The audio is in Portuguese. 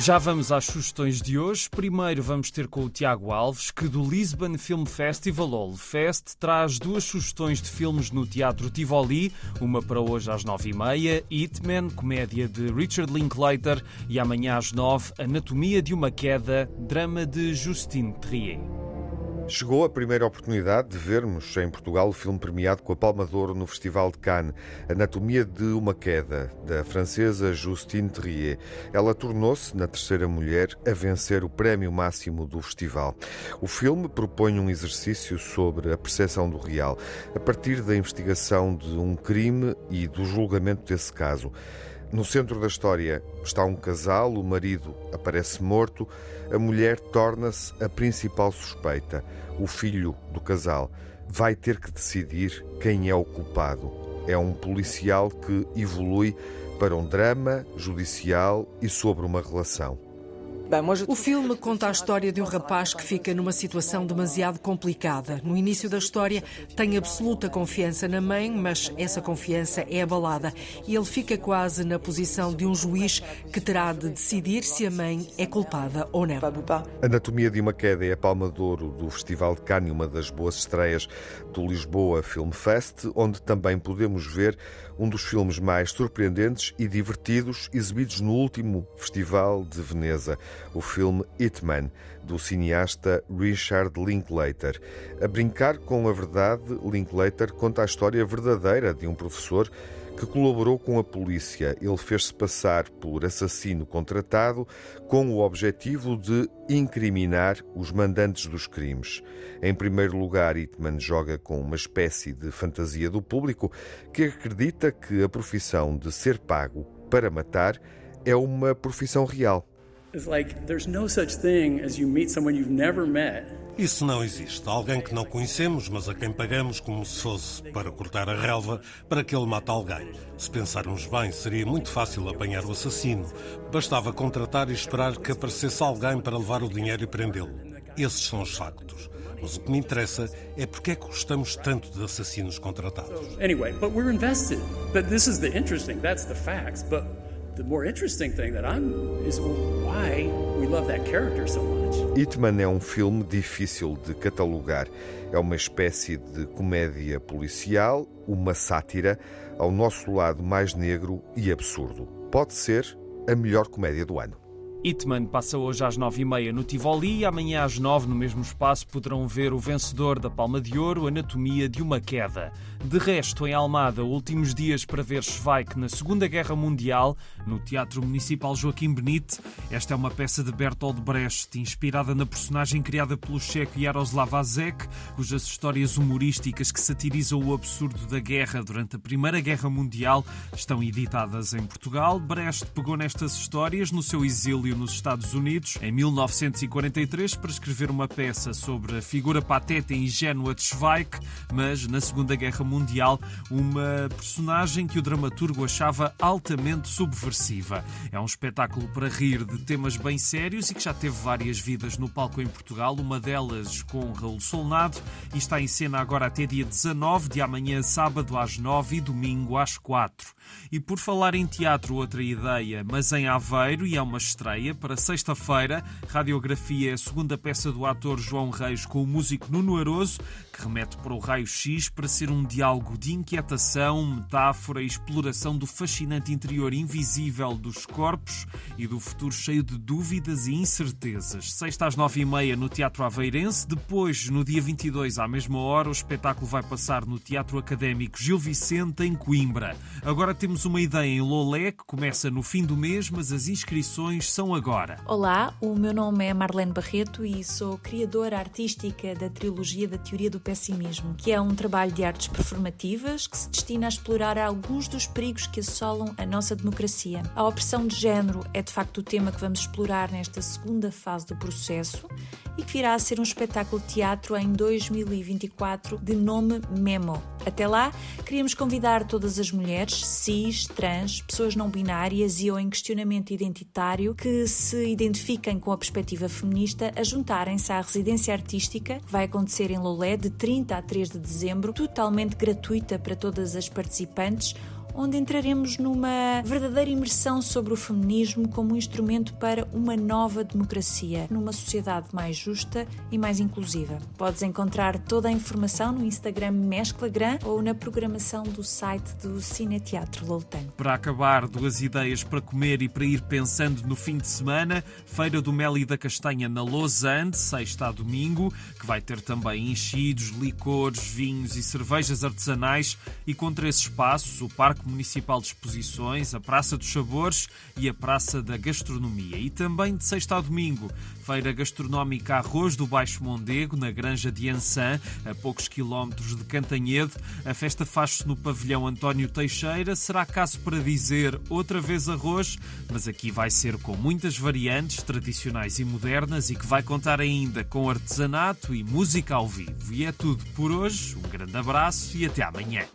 Já vamos às sugestões de hoje. Primeiro vamos ter com o Tiago Alves, que do Lisbon Film Festival, ou Fest, traz duas sugestões de filmes no Teatro Tivoli, uma para hoje às nove e meia, Hitman, comédia de Richard Linklater, e amanhã às nove, Anatomia de uma Queda, drama de Justine Trier. Chegou a primeira oportunidade de vermos em Portugal o filme premiado com a Palma de Ouro no Festival de Cannes, Anatomia de uma Queda, da francesa Justine Trier. Ela tornou-se, na terceira mulher, a vencer o prémio máximo do festival. O filme propõe um exercício sobre a percepção do real, a partir da investigação de um crime e do julgamento desse caso. No centro da história está um casal, o marido aparece morto, a mulher torna-se a principal suspeita. O filho do casal vai ter que decidir quem é o culpado. É um policial que evolui para um drama judicial e sobre uma relação. O filme conta a história de um rapaz que fica numa situação demasiado complicada. No início da história, tem absoluta confiança na mãe, mas essa confiança é abalada e ele fica quase na posição de um juiz que terá de decidir se a mãe é culpada ou não. Anatomia de uma Queda é a palma de ouro do Festival de Cannes, uma das boas estreias do Lisboa Film Fest, onde também podemos ver um dos filmes mais surpreendentes e divertidos exibidos no último Festival de Veneza o filme Hitman, do cineasta Richard Linklater. A brincar com a verdade, Linklater conta a história verdadeira de um professor que colaborou com a polícia. Ele fez-se passar por assassino contratado com o objetivo de incriminar os mandantes dos crimes. Em primeiro lugar, Hitman joga com uma espécie de fantasia do público que acredita que a profissão de ser pago para matar é uma profissão real. Isso não existe. Alguém que não conhecemos, mas a quem pagamos como se fosse para cortar a relva para que ele mate alguém. Se pensarmos bem, seria muito fácil apanhar o assassino. Bastava contratar e esperar que aparecesse alguém para levar o dinheiro e prendê-lo. Esses são os factos. Mas o que me interessa é porque é que gostamos tanto de assassinos contratados. Anyway, but we're invested. But this is the interesting, that's the facts. But Hitman é um filme difícil de catalogar. É uma espécie de comédia policial, uma sátira ao nosso lado mais negro e absurdo. Pode ser a melhor comédia do ano. Hitman passa hoje às nove e meia no Tivoli e amanhã às nove no mesmo espaço poderão ver o vencedor da Palma de Ouro, Anatomia de uma Queda. De resto, em Almada, últimos dias para ver Schweik na Segunda Guerra Mundial, no Teatro Municipal Joaquim Benite. Esta é uma peça de Bertolt Brecht, inspirada na personagem criada pelo checo Jaroslav Azek, cujas histórias humorísticas que satirizam o absurdo da guerra durante a Primeira Guerra Mundial estão editadas em Portugal. Brecht pegou nestas histórias no seu exílio nos Estados Unidos em 1943 para escrever uma peça sobre a figura pateta e ingênua de Schweik, mas na Segunda Guerra Mundial, uma personagem que o dramaturgo achava altamente subversiva. É um espetáculo para rir de temas bem sérios e que já teve várias vidas no palco em Portugal, uma delas com Raul Solnado, e está em cena agora até dia 19, de amanhã sábado às 9 e domingo às 4. E por falar em teatro, outra ideia, mas em Aveiro, e é uma estreia para sexta-feira. Radiografia é a segunda peça do ator João Reis com o músico Nuno Aroso, que remete para o raio-x para ser um diálogo de inquietação, metáfora e exploração do fascinante interior invisível dos corpos e do futuro cheio de dúvidas e incertezas. Sexta às nove e meia no Teatro Aveirense, depois, no dia 22, à mesma hora, o espetáculo vai passar no Teatro Académico Gil Vicente, em Coimbra. Agora temos uma ideia em Lolé, que começa no fim do mês, mas as inscrições são agora. Olá, o meu nome é Marlene Barreto e sou criadora artística da trilogia da Teoria do Pessimismo, que é um trabalho de artes performativas que se destina a explorar alguns dos perigos que assolam a nossa democracia. A opressão de género é de facto o tema que vamos explorar nesta segunda fase do processo e que virá a ser um espetáculo de teatro em 2024 de nome Memo. Até lá, queríamos convidar todas as mulheres, cis, trans, pessoas não binárias e ou em questionamento identitário que se identifiquem com a perspectiva feminista a juntarem-se à residência artística. Que vai acontecer em Lolé de 30 a 3 de dezembro, totalmente gratuita para todas as participantes onde entraremos numa verdadeira imersão sobre o feminismo como um instrumento para uma nova democracia, numa sociedade mais justa e mais inclusiva. Podes encontrar toda a informação no Instagram Mesclagram ou na programação do site do Cine Teatro Loutano. Para acabar, duas ideias para comer e para ir pensando no fim de semana: Feira do Mel e da Castanha na Lausanne, sexta a domingo, que vai ter também enchidos, licores, vinhos e cervejas artesanais e com três espaços: o Parque Municipal de Exposições, a Praça dos Sabores e a Praça da Gastronomia. E também de sexta a domingo, Feira Gastronómica Arroz do Baixo Mondego, na Granja de Ançã, a poucos quilómetros de Cantanhede. A festa faz-se no pavilhão António Teixeira. Será caso para dizer outra vez arroz, mas aqui vai ser com muitas variantes tradicionais e modernas e que vai contar ainda com artesanato e música ao vivo. E é tudo por hoje. Um grande abraço e até amanhã.